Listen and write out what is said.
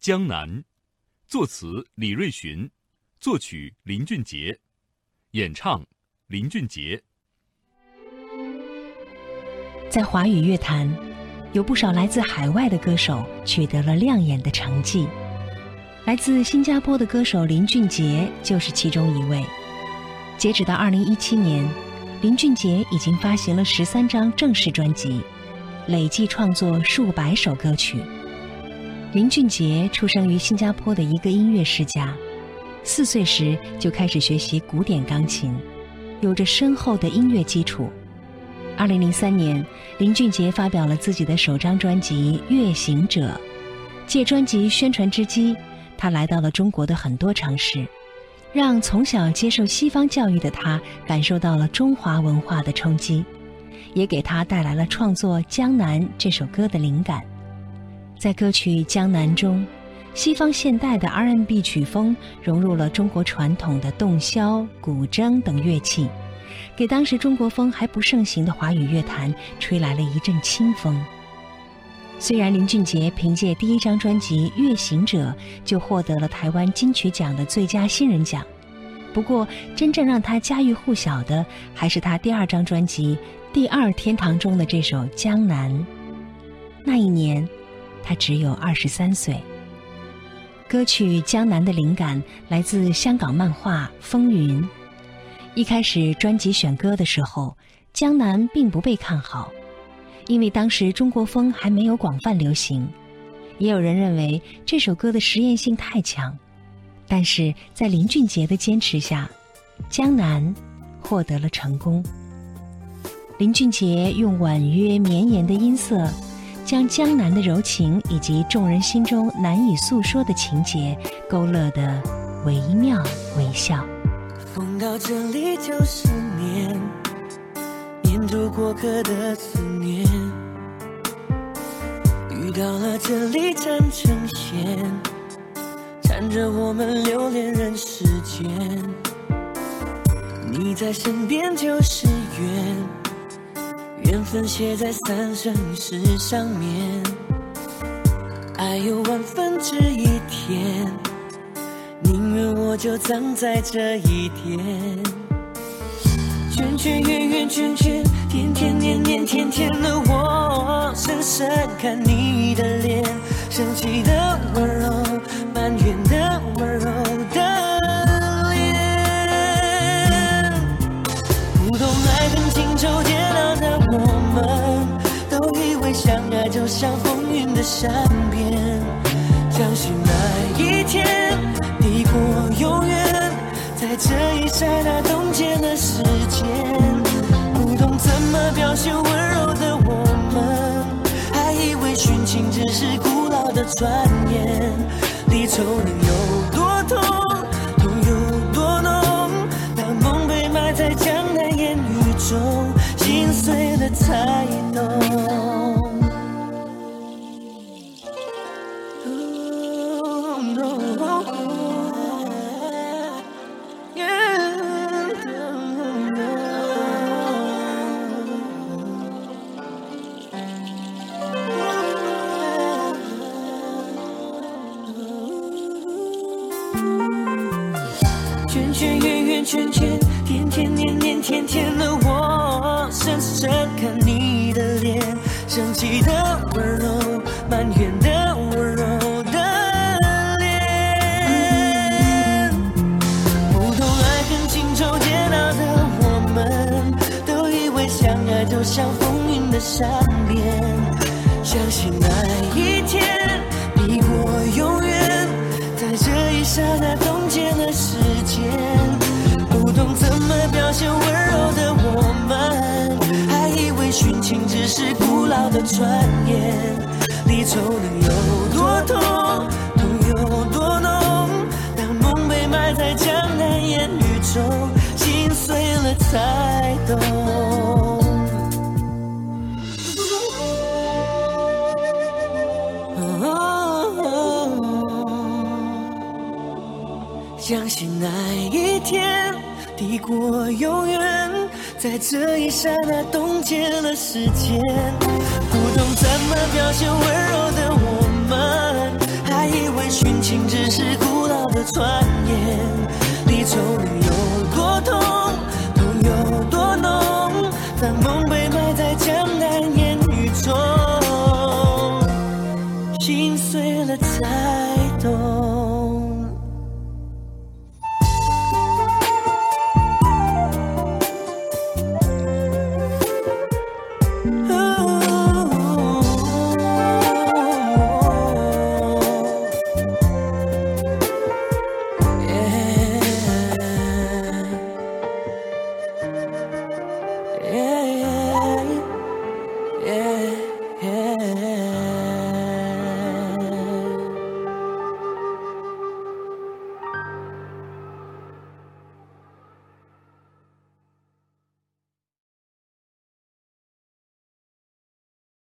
江南》，作词李瑞寻，作曲林俊杰，演唱林俊杰。在华语乐坛，有不少来自海外的歌手取得了亮眼的成绩。来自新加坡的歌手林俊杰就是其中一位。截止到二零一七年，林俊杰已经发行了十三张正式专辑，累计创作数百首歌曲。林俊杰出生于新加坡的一个音乐世家，四岁时就开始学习古典钢琴，有着深厚的音乐基础。二零零三年，林俊杰发表了自己的首张专辑《乐行者》，借专辑宣传之机。他来到了中国的很多城市，让从小接受西方教育的他感受到了中华文化的冲击，也给他带来了创作《江南》这首歌的灵感。在歌曲《江南》中，西方现代的 R&B 曲风融入了中国传统的洞箫、古筝等乐器，给当时中国风还不盛行的华语乐坛吹来了一阵清风。虽然林俊杰凭借第一张专辑《乐行者》就获得了台湾金曲奖的最佳新人奖，不过真正让他家喻户晓的还是他第二张专辑《第二天堂》中的这首《江南》。那一年，他只有二十三岁。歌曲《江南》的灵感来自香港漫画《风云》。一开始专辑选歌的时候，《江南》并不被看好。因为当时中国风还没有广泛流行，也有人认为这首歌的实验性太强，但是在林俊杰的坚持下，《江南》获得了成功。林俊杰用婉约绵延的音色，将江南的柔情以及众人心中难以诉说的情节勾勒得惟妙惟肖。风到这里就是念，念住过客的思念。遇到了这里缠成线，缠着我们留恋人世间。你在身边就是缘，缘分写在三生石上面。爱有万分之一天，宁愿我就葬在这一天。圈圈圆圆圈圈，天天年年天天的我，深深看你的脸，生气的温柔，善变，相信那一天抵过永远，在这一刹那冻结了时间。不懂怎么表现温柔的我们，还以为殉情只是古老的传言。离愁能有多圈圈，天天年年天天的我，深深看你的脸，生气的温柔，埋怨的温柔的脸。不懂爱恨情仇煎熬的我们，都以为相爱就像风云的善变，相信那一天抵过永远，在这一刹那古老的传言。离愁能有多痛，痛有多浓？当梦被埋在江南烟雨中，心碎了才懂。相信那一天抵过永远，在这一刹那冻结了时间。不懂怎么表现温柔的我们，还以为殉情只是古老的传